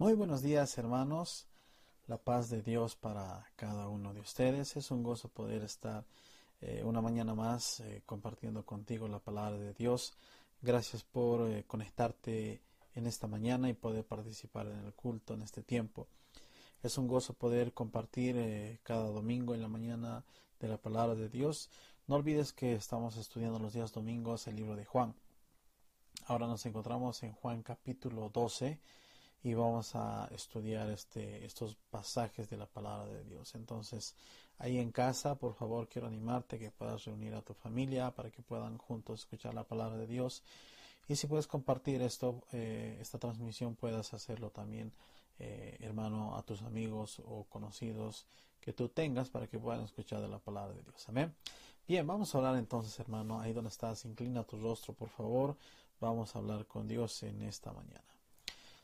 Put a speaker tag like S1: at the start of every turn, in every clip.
S1: Muy buenos días hermanos, la paz de Dios para cada uno de ustedes. Es un gozo poder estar eh, una mañana más eh, compartiendo contigo la palabra de Dios. Gracias por eh, conectarte en esta mañana y poder participar en el culto en este tiempo. Es un gozo poder compartir cada domingo en la mañana de la palabra de Dios. No olvides que estamos estudiando los días domingos el libro de Juan. Ahora nos encontramos en Juan capítulo 12 y vamos a estudiar este, estos pasajes de la palabra de Dios. Entonces, ahí en casa, por favor, quiero animarte que puedas reunir a tu familia para que puedan juntos escuchar la palabra de Dios. Y si puedes compartir esto, eh, esta transmisión, puedas hacerlo también, eh, hermano, a tus amigos o conocidos que tú tengas para que puedan escuchar de la palabra de Dios. Amén. Bien, vamos a hablar entonces, hermano, ahí donde estás, inclina tu rostro, por favor. Vamos a hablar con Dios en esta mañana.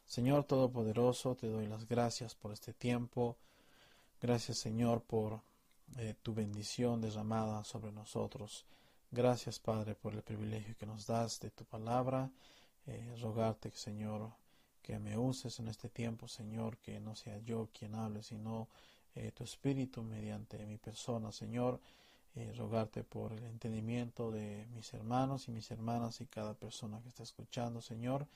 S1: Señor Todopoderoso, te doy las gracias por este tiempo. Gracias, Señor, por eh, tu bendición derramada sobre nosotros. Gracias, Padre, por el privilegio que nos das de tu palabra. Eh, rogarte, Señor, que me uses en este tiempo, Señor, que no sea yo quien hable, sino eh, tu Espíritu mediante mi persona, Señor. rogarte por el entendimiento de mis hermanos y mis hermanas y cada persona que está escuchando, Señor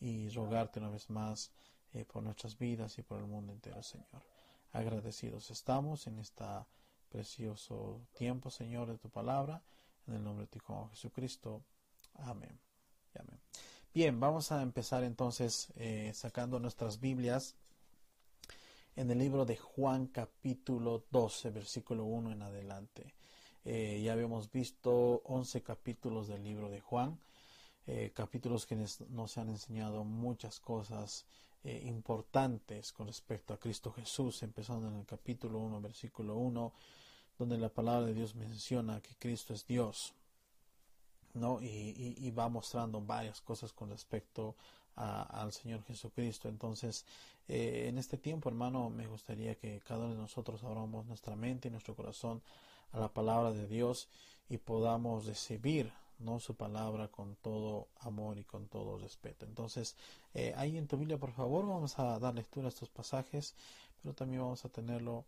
S1: y rogarte una vez más eh, por nuestras vidas y por el mundo entero, Señor. Agradecidos estamos en este precioso tiempo, Señor, de tu palabra, en el nombre de tu Hijo Jesucristo. Amén. Bien, vamos a empezar entonces eh, sacando nuestras Biblias en el libro de Juan capítulo 12, versículo 1 en adelante. Eh, ya habíamos visto 11 capítulos del libro de Juan. Eh, capítulos que nos han enseñado muchas cosas eh, importantes con respecto a Cristo Jesús, empezando en el capítulo 1, versículo 1, donde la palabra de Dios menciona que Cristo es Dios. ¿no? Y, va mostrando varias cosas con respecto al Señor Jesucristo. Entonces, eh, en este tiempo, hermano, me gustaría que cada uno de nosotros abramos nuestra mente y nuestro corazón a la palabra de Dios y podamos recibir no su palabra con todo amor y con todo respeto. Entonces, eh, ahí en tu Biblia, por favor, vamos a dar lectura a estos pasajes, pero también vamos a tenerlo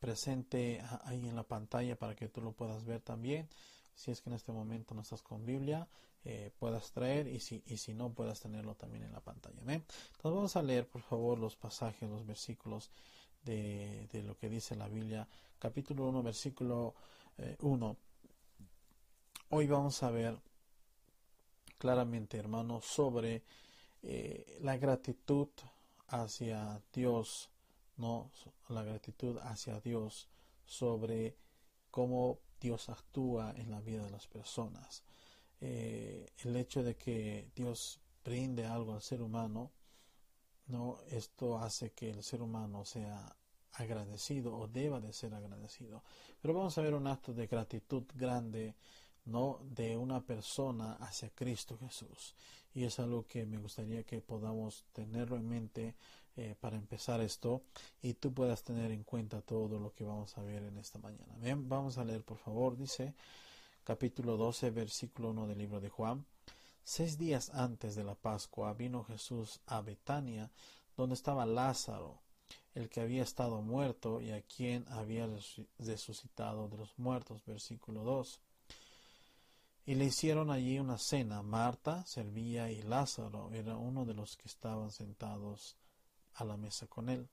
S1: presente ahí en la pantalla para que tú lo puedas ver también. Si es que en este momento no estás con Biblia, eh, puedas traer y si, y si no, puedas tenerlo también en la pantalla. Entonces vamos a leer, por favor, los pasajes, los versículos de, de lo que dice la Biblia. Capítulo 1, versículo 1. Eh, Hoy vamos a ver claramente, hermanos, sobre eh, la gratitud hacia Dios, no la gratitud hacia Dios sobre cómo Dios actúa en la vida de las personas. Eh, el hecho de que Dios brinde algo al ser humano, no, esto hace que el ser humano sea agradecido o deba de ser agradecido. Pero vamos a ver un acto de gratitud grande no de una persona hacia Cristo Jesús. Y es algo que me gustaría que podamos tenerlo en mente eh, para empezar esto y tú puedas tener en cuenta todo lo que vamos a ver en esta mañana. Bien, vamos a leer por favor, dice capítulo 12, versículo 1 del libro de Juan. Seis días antes de la Pascua vino Jesús a Betania, donde estaba Lázaro, el que había estado muerto y a quien había resucitado de los muertos. Versículo 2. Y le hicieron allí una cena. Marta servía y Lázaro era uno de los que estaban sentados a la mesa con él.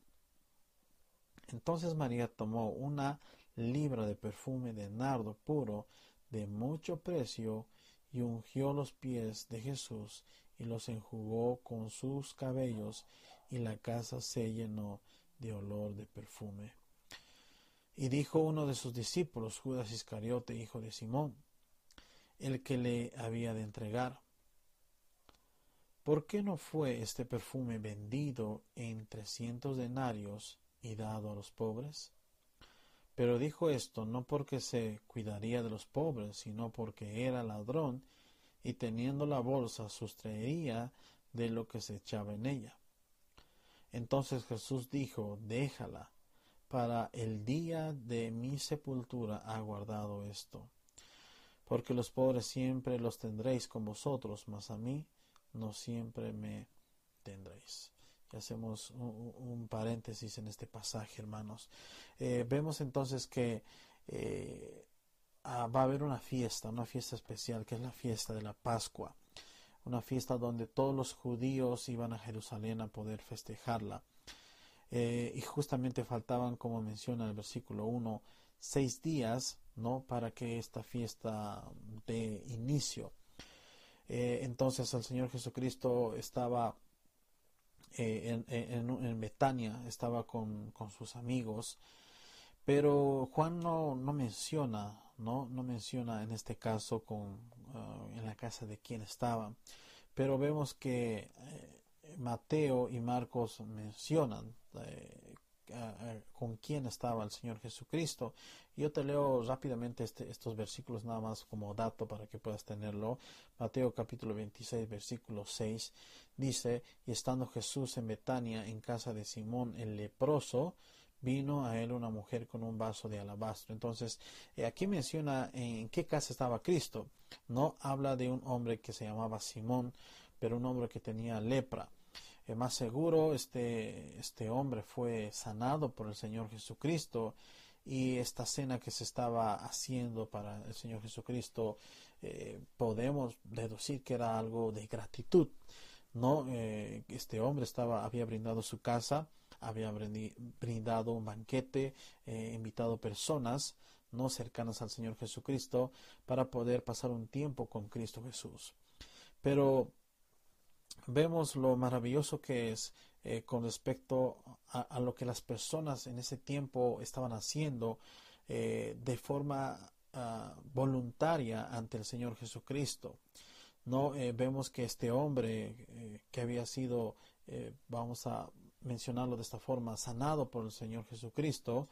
S1: Entonces María tomó una libra de perfume de nardo puro de mucho precio y ungió los pies de Jesús y los enjugó con sus cabellos y la casa se llenó de olor de perfume. Y dijo uno de sus discípulos, Judas Iscariote, hijo de Simón, el que le había de entregar. ¿Por qué no fue este perfume vendido en trescientos denarios y dado a los pobres? Pero dijo esto no porque se cuidaría de los pobres, sino porque era ladrón y teniendo la bolsa sustraería de lo que se echaba en ella. Entonces Jesús dijo, déjala, para el día de mi sepultura ha guardado esto porque los pobres siempre los tendréis con vosotros, mas a mí no siempre me tendréis. Y hacemos un, paréntesis en este pasaje, hermanos. Eh, vemos entonces que eh, ah, va a haber una fiesta, una fiesta especial, que es la fiesta de la Pascua. Una fiesta donde todos los judíos iban a Jerusalén a poder festejarla. Eh, y justamente faltaban, como menciona el versículo 1, seis días ¿no? para que esta fiesta de inicio. entonces el Señor Jesucristo estaba eh, en, Betania, estaba con, sus amigos, pero Juan no, no menciona, ¿no? no menciona en este caso con, ah, en la casa de quién estaba, pero vemos que eh, Mateo y Marcos mencionan eh, con quién estaba el Señor Jesucristo. Yo te leo rápidamente este, estos versículos nada más como dato para que puedas tenerlo. Mateo capítulo 26 versículo 6 dice, y estando Jesús en Betania en casa de Simón el leproso, vino a él una mujer con un vaso de alabastro. Entonces, eh, aquí menciona en qué casa estaba Cristo. No habla de un hombre que se llamaba Simón, pero un hombre que tenía lepra más seguro este, este hombre fue sanado por el Señor Jesucristo y esta cena que se estaba haciendo para el Señor Jesucristo eh, podemos deducir que era algo de gratitud no eh, este hombre estaba había brindado su casa había brindado un banquete eh, invitado personas no cercanas al Señor Jesucristo para poder pasar un tiempo con Cristo Jesús. Pero vemos lo maravilloso que es eh, con respecto a, lo que las personas en ese tiempo estaban haciendo eh, de forma ah, voluntaria ante el Señor Jesucristo. No eh, vemos que este hombre que había sido, vamos a mencionarlo de esta forma, sanado por el Señor Jesucristo,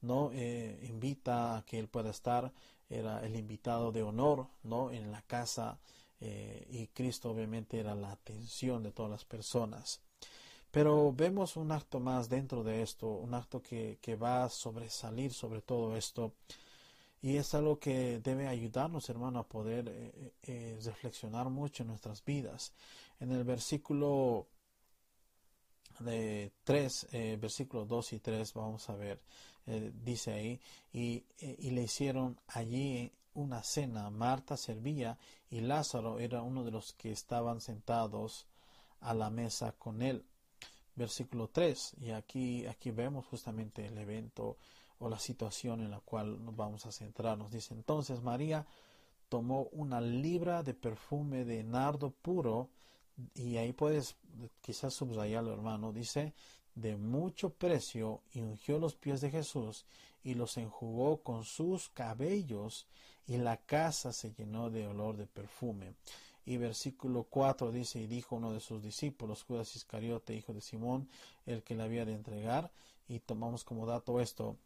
S1: no invita a que él pueda estar, era el invitado de honor, no en la casa eh, y Cristo obviamente era la atención de todas las personas. Pero vemos un acto más dentro de esto, un acto que, va a sobresalir sobre todo esto. Y es algo que debe ayudarnos, hermano, a poder eh, eh, reflexionar mucho en nuestras vidas. En el versículo de 3, versículos 2 y 3, vamos a ver, dice ahí, y, y, le hicieron allí una cena. Marta servía y Lázaro era uno de los que estaban sentados a la mesa con él. Versículo 3. Y aquí, aquí vemos justamente el evento o la situación en la cual nos vamos a centrarnos. Dice entonces María tomó una libra de perfume de nardo puro y ahí puedes quizás subrayarlo hermano. Dice de mucho precio y ungió los pies de Jesús y los enjugó con sus cabellos y la casa se llenó de olor de perfume. Y versículo 4 dice, y dijo uno de sus discípulos, Judas Iscariote, hijo de Simón, el que le había de entregar, y tomamos como dato esto,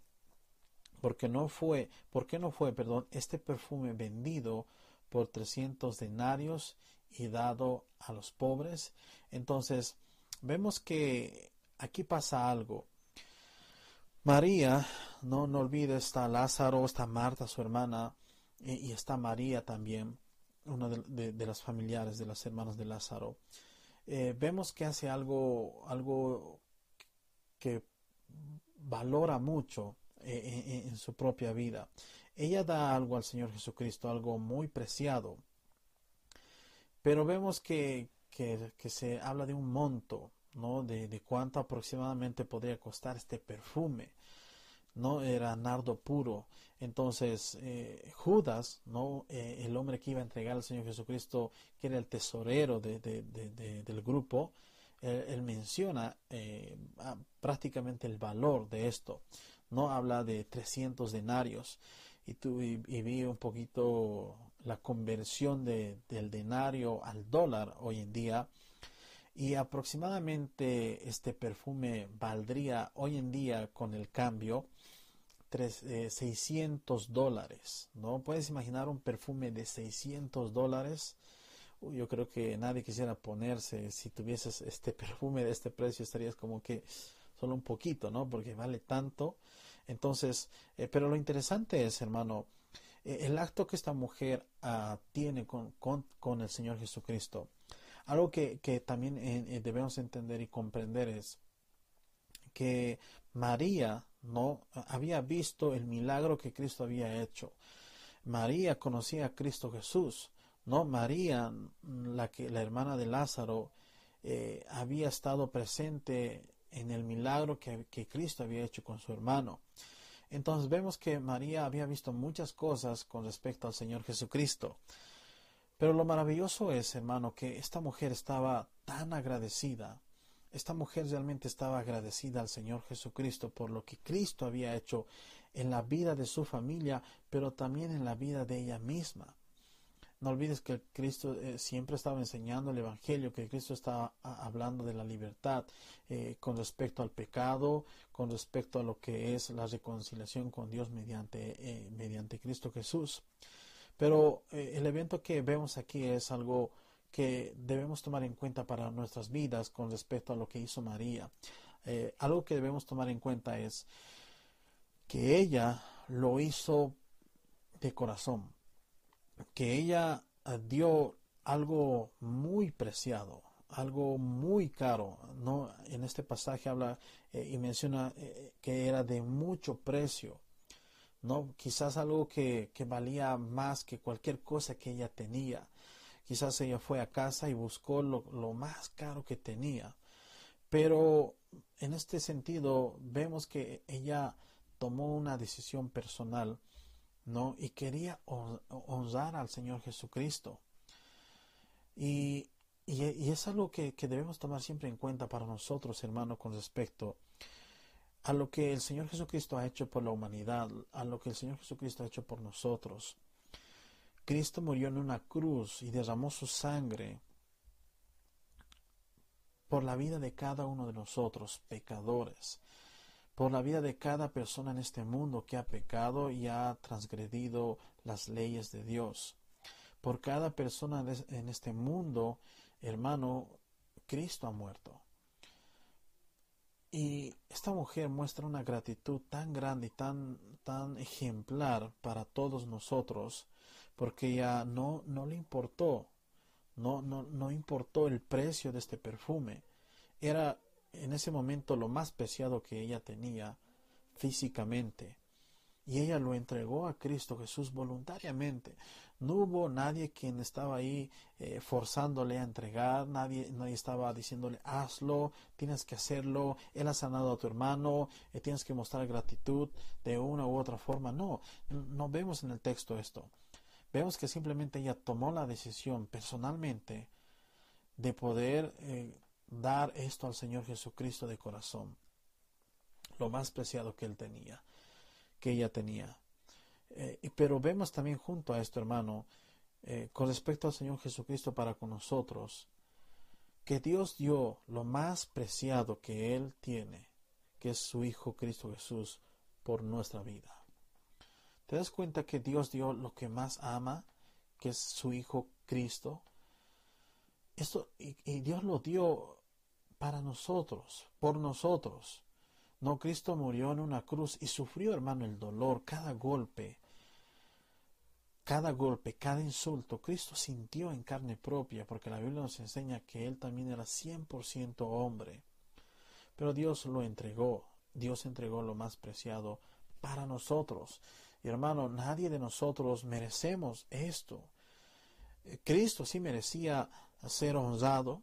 S1: porque no fue, ¿por qué no fue, perdón, este perfume vendido por 300 denarios y dado a los pobres? Entonces, vemos que aquí pasa algo. María, no, no olvides, está Lázaro, está Marta, su hermana, y, está María también, una de, las familiares de las hermanas de Lázaro. Eh, vemos que hace algo, algo que valora mucho eh, en, su propia vida. Ella da algo al Señor Jesucristo, algo muy preciado. Pero vemos que, que, se habla de un monto, ¿no? De, de, cuánto aproximadamente podría costar este perfume. ¿No? Era nardo puro. Entonces, eh, Judas, ¿no? Eh, el hombre que iba a entregar al Señor Jesucristo, que era el tesorero de, del grupo, él, menciona eh, prácticamente el valor de esto. No habla de 300 denarios. Y, tu, y, vi un poquito la conversión del denario al dólar hoy en día. Y aproximadamente este perfume valdría hoy en día con el cambio 600 eh, dólares, ¿no? Puedes imaginar un perfume de 600 dólares. yo creo que nadie quisiera ponerse, si tuvieses este perfume de este precio, estarías como que solo un poquito, ¿no? Porque vale tanto. Entonces, eh, pero lo interesante es, hermano, eh, el acto que esta mujer ah, tiene con, con, con, el Señor Jesucristo. Algo que, también eh, debemos entender y comprender es que María no había visto el milagro que Cristo había hecho. María conocía a Cristo Jesús. No, María, la que la hermana de Lázaro, eh, había estado presente en el milagro que, que Cristo había hecho con su hermano. Entonces vemos que María había visto muchas cosas con respecto al Señor Jesucristo. Pero lo maravilloso es, hermano, que esta mujer estaba tan agradecida. Esta mujer realmente estaba agradecida al Señor Jesucristo por lo que Cristo había hecho en la vida de su familia, pero también en la vida de ella misma. No olvides que Cristo eh, siempre estaba enseñando el Evangelio, que Cristo estaba hablando de la libertad eh, con respecto al pecado, con respecto a lo que es la reconciliación con Dios mediante, eh, mediante Cristo Jesús. Pero el evento que vemos aquí es algo que debemos tomar en cuenta para nuestras vidas con respecto a lo que hizo María. algo que debemos tomar en cuenta es que ella lo hizo de corazón que ella eh, dio algo muy preciado, algo muy caro. No, en este pasaje habla eh, y menciona eh, que era de mucho precio. No, quizás algo que, valía más que cualquier cosa que ella tenía. Quizás ella fue a casa y buscó lo, más caro que tenía. Pero en este sentido vemos que ella tomó una decisión personal ¿no? Y quería honrar al Señor Jesucristo. Y, y, es algo que, que, debemos tomar siempre en cuenta para nosotros, hermano, con respecto a lo que el Señor Jesucristo ha hecho por la humanidad, a lo que el Señor Jesucristo ha hecho por nosotros. Cristo murió en una cruz y derramó su sangre por la vida de cada uno de nosotros, pecadores por la vida de cada persona en este mundo que ha pecado y ha transgredido las leyes de Dios. Por cada persona en este mundo, hermano, Cristo ha muerto. Y esta mujer muestra una gratitud tan grande y tan, tan ejemplar para todos nosotros, porque ya no, no le importó, no, no, no importó el precio de este perfume. Era en ese momento lo más preciado que ella tenía físicamente. Y ella lo entregó a Cristo Jesús voluntariamente. No hubo nadie quien estaba ahí eh, forzándole a entregar, nadie, nadie estaba diciéndole hazlo, tienes que hacerlo, Él ha sanado a tu hermano, eh, tienes que mostrar gratitud de una u otra forma. No, no vemos en el texto esto. Vemos que simplemente ella tomó la decisión personalmente de poder eh, dar esto al Señor Jesucristo de corazón, lo más preciado que él tenía, que ella tenía. Eh, pero vemos también junto a esto, hermano, eh, con respecto al Señor Jesucristo para con nosotros, que Dios dio lo más preciado que Él tiene, que es su Hijo Cristo Jesús, por nuestra vida. ¿Te das cuenta que Dios dio lo que más ama, que es su Hijo Cristo? Esto, y Dios lo dio para nosotros, por nosotros. No, Cristo murió en una cruz y sufrió, hermano, el dolor, cada golpe, cada golpe, cada insulto. Cristo sintió en carne propia, porque la Biblia nos enseña que Él también era 100% hombre. Pero Dios lo entregó, Dios entregó lo más preciado para nosotros. Y hermano, nadie de nosotros merecemos esto. Cristo sí merecía ser honrado,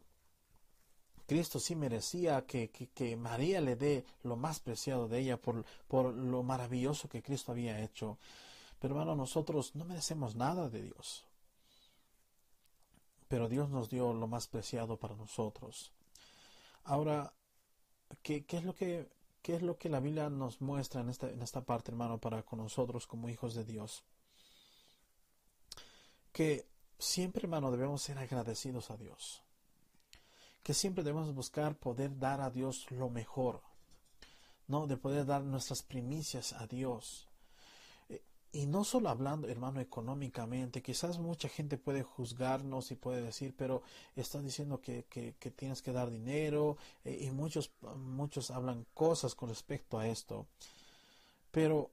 S1: Cristo sí merecía que, que, María le dé lo más preciado de ella por, por lo maravilloso que Cristo había hecho. Pero hermano, nosotros no merecemos nada de Dios. Pero Dios nos dio lo más preciado para nosotros. Ahora, ¿qué, qué es lo que ¿Qué es lo que la Biblia nos muestra en esta, en esta parte, hermano, para con nosotros como hijos de Dios? Que siempre, hermano, debemos ser agradecidos a Dios que siempre debemos buscar poder dar a Dios lo mejor, ¿no? De poder dar nuestras primicias a Dios. Y no solo hablando, hermano, económicamente, quizás mucha gente puede juzgarnos y puede decir, pero está diciendo que, que, tienes que dar dinero eh, y muchos, muchos hablan cosas con respecto a esto. Pero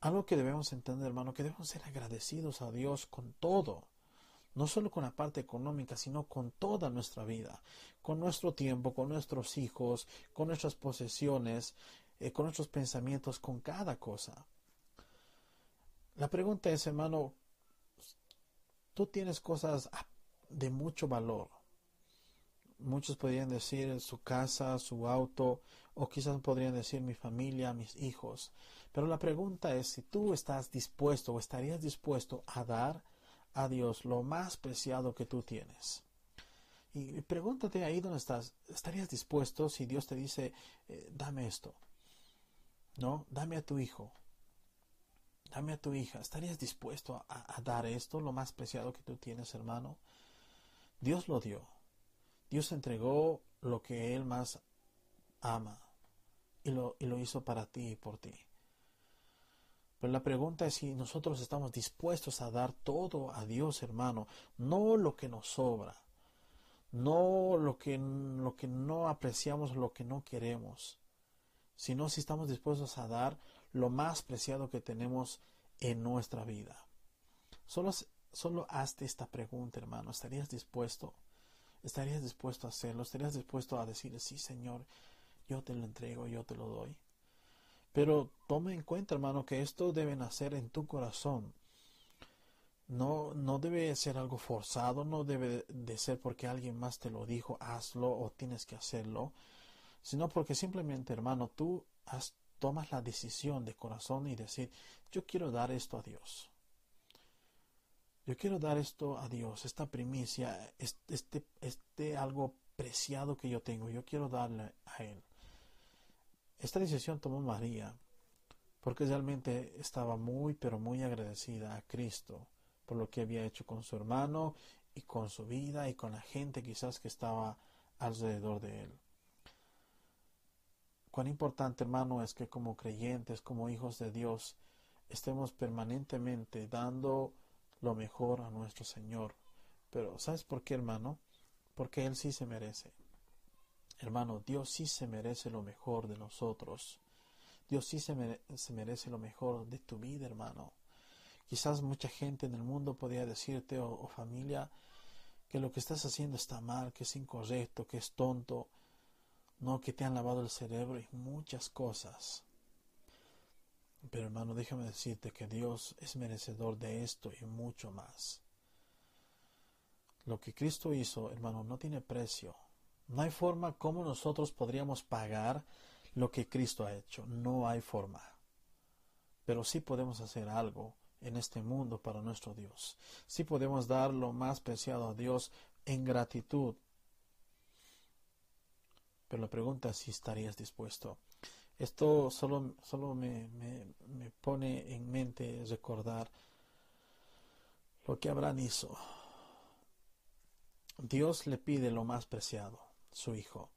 S1: algo que debemos entender, hermano, que debemos ser agradecidos a Dios con todo no solo con la parte económica, sino con toda nuestra vida, con nuestro tiempo, con nuestros hijos, con nuestras posesiones, eh, con nuestros pensamientos, con cada cosa. La pregunta es, hermano, tú tienes cosas de mucho valor. Muchos podrían decir su casa, su auto, o quizás podrían decir mi familia, mis hijos. Pero la pregunta es si tú estás dispuesto o estarías dispuesto a dar a Dios lo más preciado que tú tienes. Y pregúntate ahí donde estás, ¿estarías dispuesto si Dios te dice, eh, dame esto? ¿No? Dame a tu hijo. Dame a tu hija. ¿Estarías dispuesto a, dar esto, lo más preciado que tú tienes, hermano? Dios lo dio. Dios entregó lo que Él más ama. Y lo, y lo hizo para ti y por ti. Pero la pregunta es si nosotros estamos dispuestos a dar todo a Dios, hermano, no lo que nos sobra, no lo que, lo que no apreciamos, lo que no queremos, sino si estamos dispuestos a dar lo más preciado que tenemos en nuestra vida. Solo, solo hazte esta pregunta, hermano. ¿Estarías dispuesto? ¿Estarías dispuesto a hacerlo? ¿Estarías dispuesto a decirle, sí, Señor, yo te lo entrego, yo te lo doy? Pero tome en cuenta, hermano, que esto debe nacer en tu corazón. No, no debe ser algo forzado, no debe de ser porque alguien más te lo dijo, hazlo o tienes que hacerlo, sino porque simplemente, hermano, tú tomas la decisión de corazón y decir, yo quiero dar esto a Dios. Yo quiero dar esto a Dios, esta primicia, este, este algo preciado que yo tengo, yo quiero darle a Él. Esta decisión tomó María porque realmente estaba muy, pero muy agradecida a Cristo por lo que había hecho con su hermano y con su vida y con la gente quizás que estaba alrededor de él. Cuán importante, hermano, es que como creyentes, como hijos de Dios, estemos permanentemente dando lo mejor a nuestro Señor. Pero, ¿sabes por qué, hermano? Porque Él sí se merece. Hermano, Dios sí se merece lo mejor de nosotros. Dios sí se, merece lo mejor de tu vida, hermano. Quizás mucha gente en el mundo podría decirte, o, familia, que lo que estás haciendo está mal, que es incorrecto, que es tonto, no que te han lavado el cerebro y muchas cosas. Pero hermano, déjame decirte que Dios es merecedor de esto y mucho más. Lo que Cristo hizo, hermano, no tiene precio. No hay forma como nosotros podríamos pagar lo que Cristo ha hecho. No hay forma. Pero sí podemos hacer algo en este mundo para nuestro Dios. Sí podemos dar lo más preciado a Dios en gratitud. Pero la pregunta es si estarías dispuesto. Esto solo, solo me, me pone en mente recordar lo que Abraham hizo. Dios le pide lo más preciado su hijo.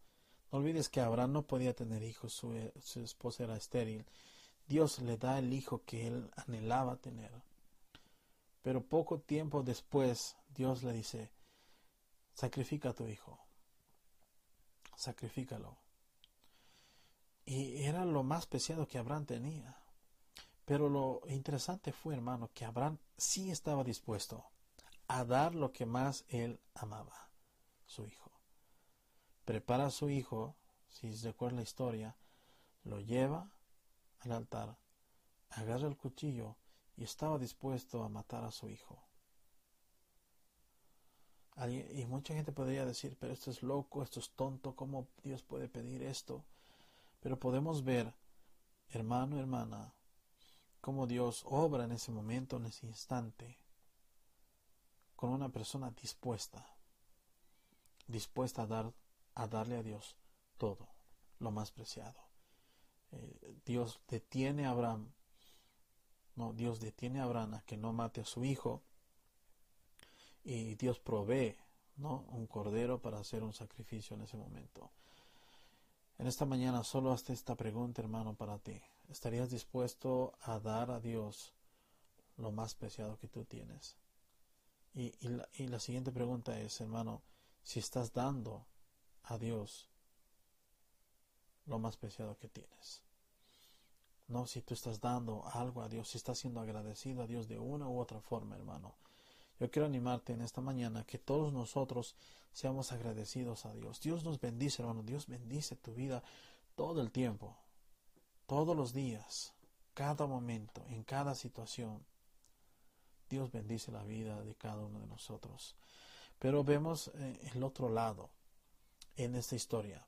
S1: No olvides que Abraham no podía tener hijos, su, su esposa era estéril. Dios le da el hijo que él anhelaba tener. Pero poco tiempo después Dios le dice, sacrifica a tu hijo, sacrifícalo. Y era lo más preciado que Abraham tenía. Pero lo interesante fue, hermano, que Abraham sí estaba dispuesto a dar lo que más él amaba, su hijo prepara a su hijo, si se recuerda la historia, lo lleva al altar, agarra el cuchillo y estaba dispuesto a matar a su hijo. Y mucha gente podría decir, pero esto es loco, esto es tonto, ¿cómo Dios puede pedir esto? Pero podemos ver, hermano, hermana, cómo Dios obra en ese momento, en ese instante, con una persona dispuesta, dispuesta a dar a darle a Dios todo, lo más preciado. Eh, Dios detiene a Abraham, no, Dios detiene a Abraham a que no mate a su hijo y Dios provee, ¿no? Un cordero para hacer un sacrificio en ese momento. En esta mañana solo hasta esta pregunta, hermano, para ti. ¿Estarías dispuesto a dar a Dios lo más preciado que tú tienes? Y, la, y la siguiente pregunta es, hermano, si estás dando a Dios lo más preciado que tienes. No si tú estás dando algo a Dios, si estás siendo agradecido a Dios de una u otra forma, hermano. Yo quiero animarte en esta mañana que todos nosotros seamos agradecidos a Dios. Dios nos bendice, hermano. Dios bendice tu vida todo el tiempo, todos los días, cada momento, en cada situación. Dios bendice la vida de cada uno de nosotros. Pero vemos eh, el otro lado en esta historia.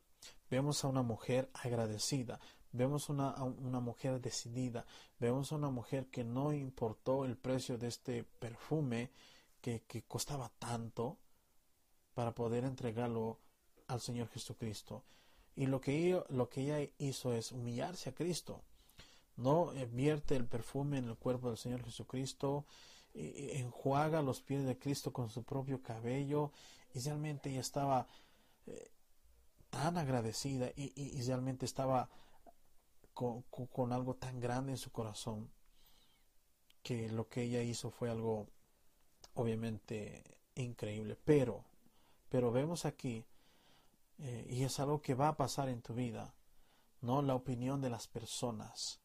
S1: Vemos a una mujer agradecida, vemos una, a una mujer decidida, vemos a una mujer que no importó el precio de este perfume que, costaba tanto para poder entregarlo al Señor Jesucristo. Y lo que, ella, lo que ella hizo es humillarse a Cristo. No vierte el perfume en el cuerpo del Señor Jesucristo, enjuaga los pies de Cristo con su propio cabello y realmente ella estaba eh, tan agradecida y, realmente estaba con, algo tan grande en su corazón que lo que ella hizo fue algo obviamente increíble. Pero, pero vemos aquí, eh, y es algo que va a pasar en tu vida, ¿no? La opinión de las personas,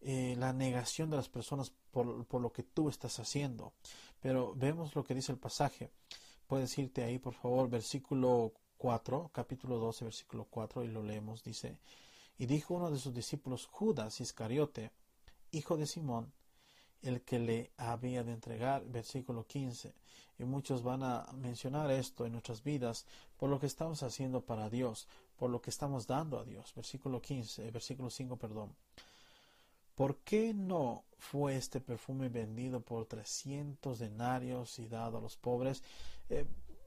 S1: eh, la negación de las personas por, por, lo que tú estás haciendo. Pero vemos lo que dice el pasaje. Puedes irte ahí, por favor, versículo 4, capítulo 12, versículo 4, y lo leemos, dice, y dijo uno de sus discípulos, Judas Iscariote, hijo de Simón, el que le había de entregar, versículo 15. Y muchos van a mencionar esto en nuestras vidas por lo que estamos haciendo para Dios, por lo que estamos dando a Dios. Versículo 15, versículo 5, perdón. ¿Por qué no fue este perfume vendido por 300 denarios y dado a los pobres? Eh,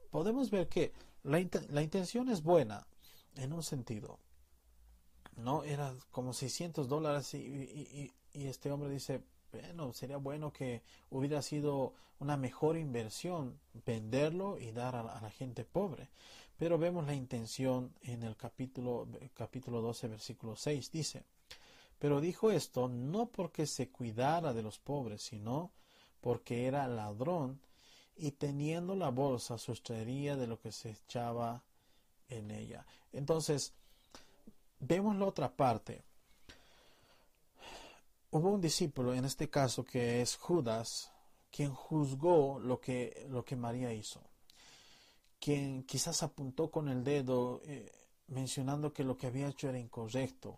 S1: podemos ver que la, intención es buena en un sentido. No, era como 600 dólares y, este hombre dice, bueno, sería bueno que hubiera sido una mejor inversión venderlo y dar a, la gente pobre. Pero vemos la intención en el capítulo, capítulo 12, versículo 6. Dice, pero dijo esto no porque se cuidara de los pobres, sino porque era ladrón y teniendo la bolsa sustraería de lo que se echaba en ella. Entonces, vemos la otra parte. Hubo un discípulo, en este caso que es Judas, quien juzgó lo que, lo que María hizo, quien quizás apuntó con el dedo eh, mencionando que lo que había hecho era incorrecto,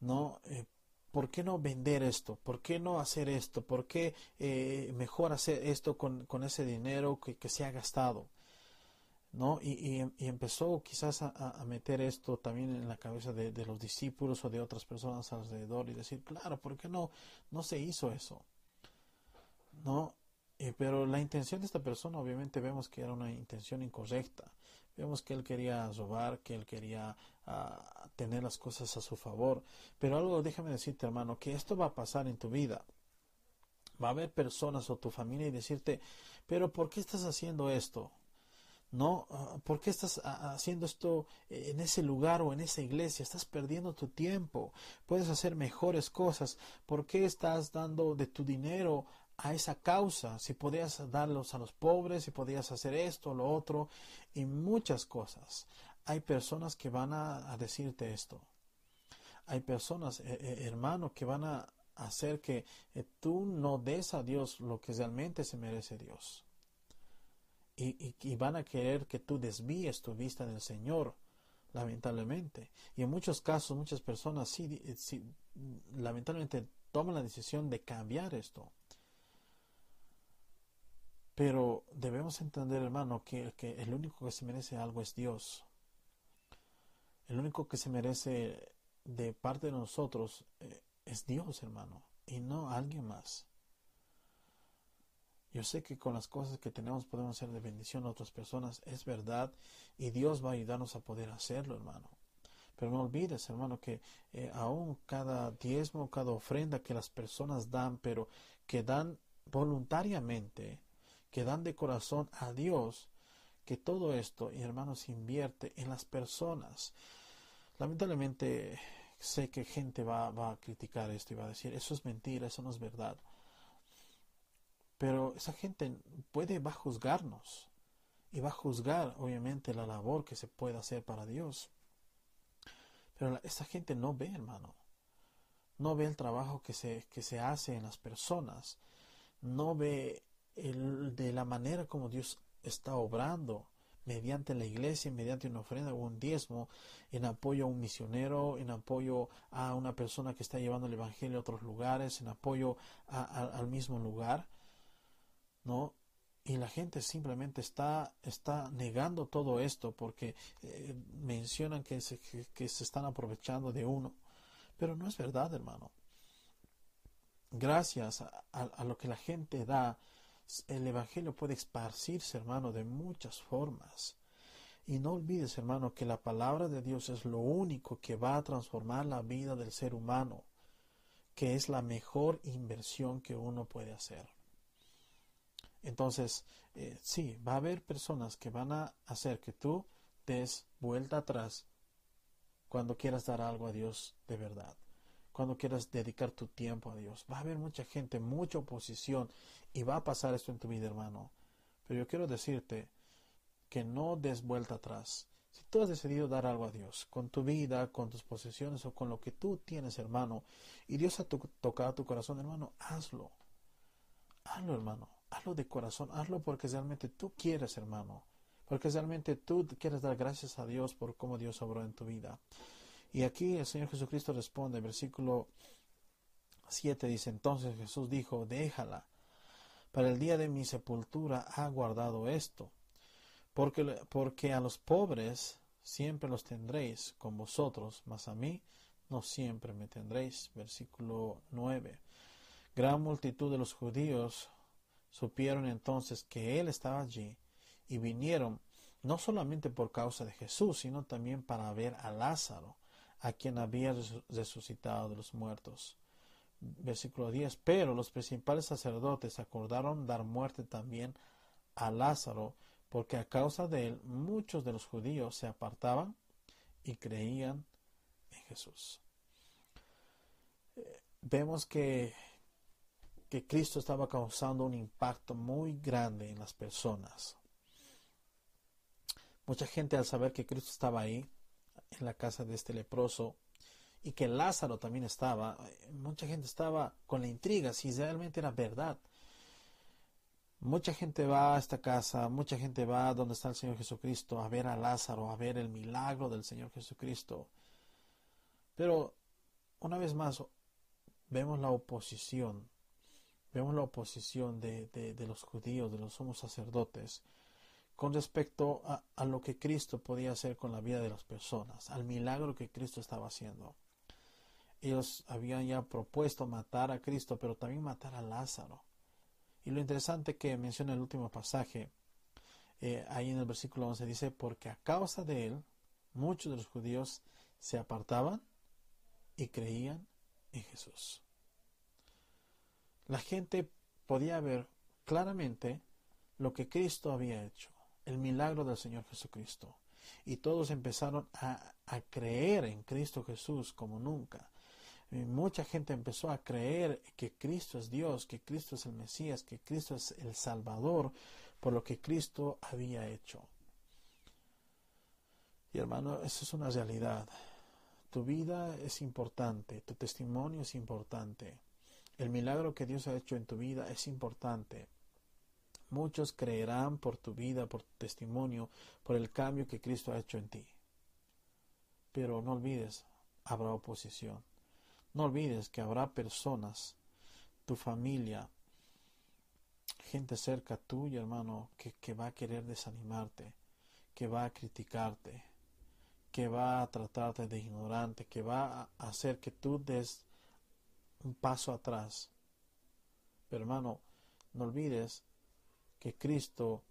S1: ¿no? Eh, ¿por qué no vender esto? ¿Por qué no hacer esto? ¿Por qué eh, mejor hacer esto con, ese dinero que, se ha gastado? ¿No? Y, empezó quizás a, meter esto también en la cabeza de, los discípulos o de otras personas alrededor y decir, claro, ¿por qué no, no se hizo eso? ¿No? pero la intención de esta persona obviamente vemos que era una intención incorrecta. Vemos que él quería robar, que él quería ah, tener las cosas a su favor. Pero algo, déjame decirte, hermano, que esto va a pasar en tu vida. Va a haber personas o tu familia y decirte, pero ¿por qué estás haciendo esto? ¿No? Ah, ¿Por qué estás ah, haciendo esto en ese lugar o en esa iglesia? Estás perdiendo tu tiempo. Puedes hacer mejores cosas. ¿Por qué estás dando de tu dinero a esa causa, si podías darlos a los pobres, si podías hacer esto, lo otro, y muchas cosas. Hay personas que van a, decirte esto. Hay personas, eh, eh, hermano, que van a hacer que eh, tú no des a Dios lo que realmente se merece Dios. Y, y, van a querer que tú desvíes tu vista del Señor, lamentablemente. Y en muchos casos, muchas personas sí, sí lamentablemente toman la decisión de cambiar esto pero debemos entender, hermano, que, el único que se merece algo es Dios. El único que se merece de parte de nosotros eh, es Dios, hermano, y no alguien más. Yo sé que con las cosas que tenemos podemos ser de bendición a otras personas, es verdad, y Dios va a ayudarnos a poder hacerlo, hermano. Pero no olvides, hermano, que eh, aún cada diezmo, cada ofrenda que las personas dan, pero que dan voluntariamente, que dan de corazón a Dios, que todo esto, hermanos, invierte en las personas. Lamentablemente sé que gente va, va, a criticar esto y va a decir, eso es mentira, eso no es verdad. Pero esa gente puede, va a juzgarnos y va a juzgar, obviamente, la labor que se puede hacer para Dios. Pero esa gente no ve, hermano. No ve el trabajo que se, que se hace en las personas. No ve de la manera como Dios está obrando mediante la iglesia, mediante una ofrenda o un diezmo, en apoyo a un misionero, en apoyo a una persona que está llevando el Evangelio a otros lugares, en apoyo al mismo lugar, ¿no? Y la gente simplemente está, está negando todo esto porque eh, mencionan que se, que se están aprovechando de uno. Pero no es verdad, hermano. Gracias a lo que la gente da, el Evangelio puede esparcirse, hermano, de muchas formas. Y no olvides, hermano, que la palabra de Dios es lo único que va a transformar la vida del ser humano, que es la mejor inversión que uno puede hacer. Entonces, eh, sí, va a haber personas que van a hacer que tú des vuelta atrás cuando quieras dar algo a Dios de verdad cuando quieras dedicar tu tiempo a Dios. Va a haber mucha gente, mucha oposición y va a pasar esto en tu vida, hermano. Pero yo quiero decirte que no des vuelta atrás. Si tú has decidido dar algo a Dios, con tu vida, con tus posesiones o con lo que tú tienes, hermano, y Dios ha tocado tu corazón, hermano, hazlo. Hazlo, hermano. Hazlo de corazón. Hazlo porque realmente tú quieres, hermano. Porque realmente tú quieres dar gracias a Dios por cómo Dios obró en tu vida. Y aquí el Señor Jesucristo responde, versículo 7 dice, entonces Jesús dijo, déjala, para el día de mi sepultura ha guardado esto, porque, porque a los pobres siempre los tendréis con vosotros, mas a mí no siempre me tendréis. Versículo 9. Gran multitud de los judíos supieron entonces que él estaba allí y vinieron no solamente por causa de Jesús, sino también para ver a Lázaro, a quien había resucitado de los muertos. Versículo 10. Pero los principales sacerdotes acordaron dar muerte también a Lázaro, porque a causa de él muchos de los judíos se apartaban y creían en Jesús. Eh, vemos que, que Cristo estaba causando un impacto muy grande en las personas. Mucha gente al saber que Cristo estaba ahí, en la casa de este leproso y que Lázaro también estaba, mucha gente estaba con la intriga si realmente era verdad. Mucha gente va a esta casa, mucha gente va donde está el Señor Jesucristo a ver a Lázaro, a ver el milagro del Señor Jesucristo. Pero una vez más vemos la oposición, vemos la oposición de, de los judíos, de los sumos sacerdotes, con respecto a, lo que Cristo podía hacer con la vida de las personas, al milagro que Cristo estaba haciendo. Ellos habían ya propuesto matar a Cristo, pero también matar a Lázaro. Y lo interesante que menciona el último pasaje, eh, ahí en el versículo 11 dice, porque a causa de él, muchos de los judíos se apartaban y creían en Jesús. La gente podía ver claramente lo que Cristo había hecho el milagro del Señor Jesucristo. Y todos empezaron a, creer en Cristo Jesús como nunca. mucha gente empezó a creer que Cristo es Dios, que Cristo es el Mesías, que Cristo es el Salvador por lo que Cristo había hecho. Y hermano, eso es una realidad. Tu vida es importante, tu testimonio es importante. El milagro que Dios ha hecho en tu vida es importante. Muchos creerán por tu vida, por tu testimonio, por el cambio que Cristo ha hecho en ti. Pero no olvides, habrá oposición. No olvides que habrá personas, tu familia, gente cerca tuya, hermano, que, va a querer desanimarte, que va a criticarte, que va a tratarte de ignorante, que va a hacer que tú des un paso atrás. Pero hermano, no olvides que Cristo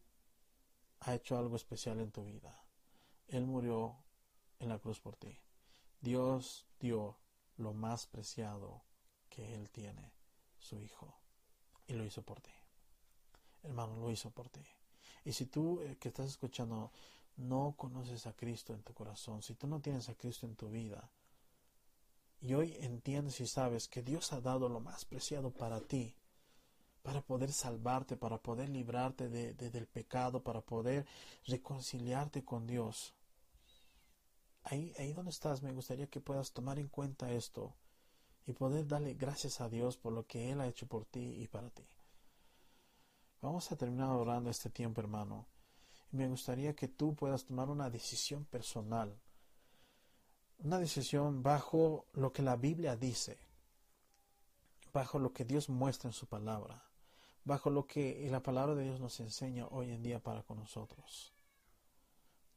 S1: ha hecho algo especial en tu vida. Él murió en la cruz por ti. Dios dio lo más preciado que Él tiene, su Hijo, y lo hizo por ti. Hermano, lo hizo por ti. Y si tú eh, que estás escuchando no conoces a Cristo en tu corazón, si tú no tienes a Cristo en tu vida, y hoy entiendes y sabes que Dios ha dado lo más preciado para ti, para poder salvarte, para poder librarte de, del pecado, para poder reconciliarte con Dios. Ahí, ahí donde estás, me gustaría que puedas tomar en cuenta esto y poder darle gracias a Dios por lo que Él ha hecho por ti y para ti. Vamos a terminar orando este tiempo, hermano. Y me gustaría que tú puedas tomar una decisión personal. Una decisión bajo lo que la Biblia dice. Bajo lo que Dios muestra en su palabra. Bajo lo que la palabra de Dios nos enseña hoy en día para con nosotros.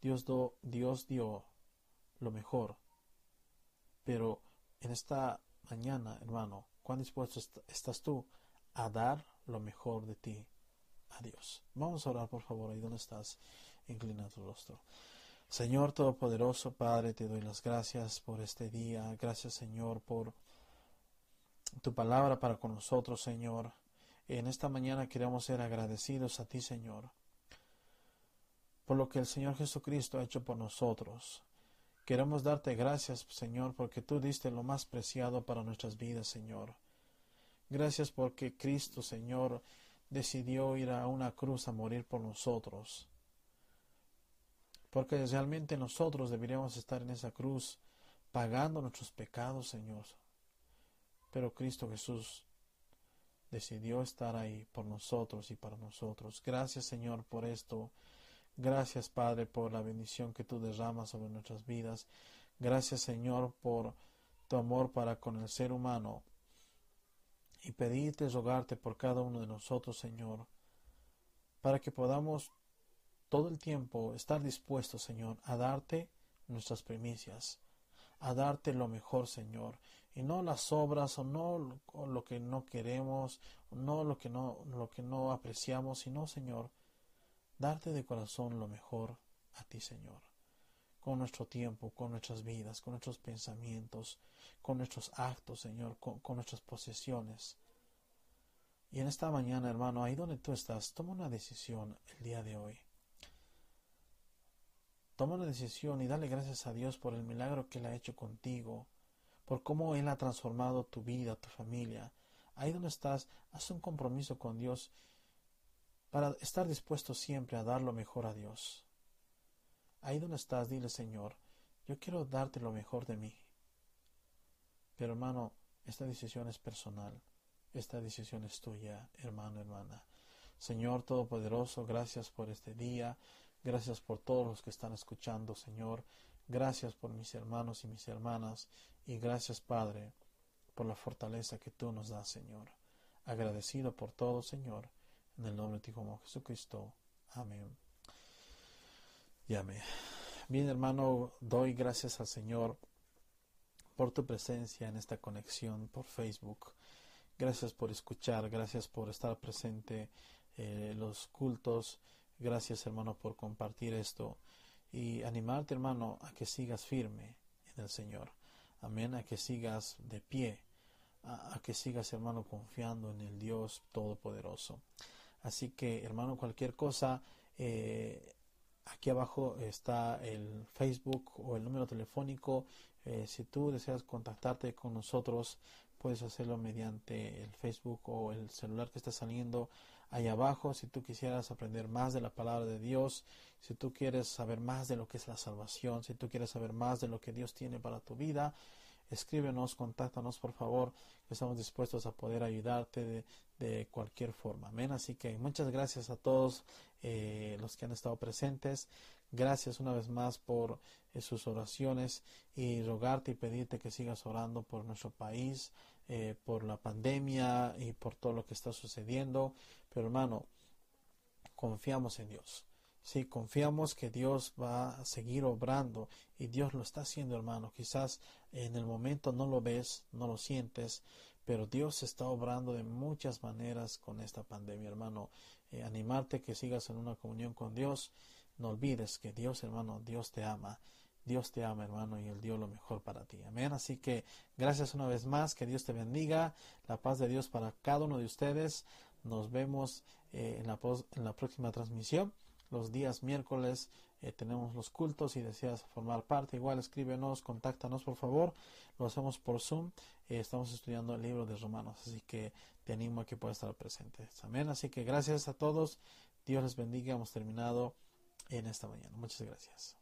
S1: Dios, do, Dios dio lo mejor. Pero en esta mañana, hermano, ¿cuán dispuesto estás tú a dar lo mejor de ti a Dios? Vamos a orar, por favor, ahí donde estás, inclina tu rostro. Señor Todopoderoso, Padre, te doy las gracias por este día. Gracias, Señor, por tu palabra para con nosotros, Señor. En esta mañana queremos ser agradecidos a ti, Señor por lo que el Señor Jesucristo ha hecho por nosotros. Queremos darte gracias, Señor, porque tú diste lo más preciado para nuestras vidas, Señor. Gracias porque Cristo, Señor, decidió ir a una cruz a morir por nosotros. Porque realmente nosotros deberíamos estar en esa cruz pagando nuestros pecados, Señor. Pero Cristo Jesús decidió estar ahí por nosotros y para nosotros. Gracias, Señor, por esto. Gracias, Padre, por la bendición que tú derramas sobre nuestras vidas. Gracias, Señor, por tu amor para con el ser humano. Y pedirte, rogarte por cada uno de nosotros, Señor, para que podamos todo el tiempo estar dispuestos, Señor, a darte nuestras primicias, a darte lo mejor, Señor, y no las obras o no lo que no queremos, no lo que no lo que no apreciamos, sino, Señor, darte de corazón lo mejor a ti, Señor, con nuestro tiempo, con nuestras vidas, con nuestros pensamientos, con nuestros actos, Señor, con, nuestras posesiones. Y en esta mañana, hermano, ahí donde tú estás, toma una decisión el día de hoy. Toma una decisión y dale gracias a Dios por el milagro que Él ha hecho contigo, por cómo Él ha transformado tu vida, tu familia. Ahí donde estás, haz un compromiso con Dios para estar dispuesto siempre a dar lo mejor a Dios. Ahí donde estás, dile Señor, yo quiero darte lo mejor de mí. Pero hermano, esta decisión es personal. Esta decisión es tuya, hermano, hermana. Señor Todopoderoso, gracias por este día. Gracias por todos los que están escuchando, Señor. Gracias por mis hermanos y mis hermanas. Y gracias, Padre, por la fortaleza que tú nos das, Señor. Agradecido por todo, Señor en el nombre de ti como Jesucristo. Amén. Y amén. Bien, hermano, doy gracias al Señor por tu presencia en esta conexión por Facebook. Gracias por escuchar, gracias por estar presente en los cultos. Gracias, hermano, por compartir esto y animarte, hermano, a que sigas firme en el Señor. Amén, a que sigas de pie, a, que sigas, hermano, confiando en el Dios Todopoderoso. Así que, hermano, cualquier cosa, eh, aquí abajo está el Facebook o el número telefónico. Eh, si tú deseas contactarte con nosotros, puedes hacerlo mediante el Facebook o el celular que está saliendo ahí abajo. Si tú quisieras aprender más de la palabra de Dios, si tú quieres saber más de lo que es la salvación, si tú quieres saber más de lo que Dios tiene para tu vida, escríbenos, contáctanos por favor, estamos dispuestos a poder ayudarte de, cualquier forma. Amén. Así que muchas gracias a todos eh, los que han estado presentes. Gracias una vez más por eh, sus oraciones y rogarte y pedirte que sigas orando por nuestro país, eh, por la pandemia y por todo lo que está sucediendo. Pero hermano, confiamos en Dios. Sí, confiamos que Dios va a seguir obrando y Dios lo está haciendo, hermano. Quizás en el momento no lo ves, no lo sientes, pero Dios está obrando de muchas maneras con esta pandemia, hermano. Eh, animarte que sigas en una comunión con Dios. No olvides que Dios, hermano, Dios te ama. Dios te ama, hermano, y Él dio lo mejor para ti. Amén. Así que gracias una vez más. Que Dios te bendiga. La paz de Dios para cada uno de ustedes. Nos vemos eh, en, la, en la próxima transmisión los días miércoles eh, tenemos los cultos y deseas formar parte, igual escríbenos, contáctanos por favor. Lo hacemos por Zoom. Eh, estamos estudiando el libro de Romanos, así que te animo a que puedas estar presente. Amén. Así que gracias a todos. Dios les bendiga. Hemos terminado en esta mañana. Muchas gracias.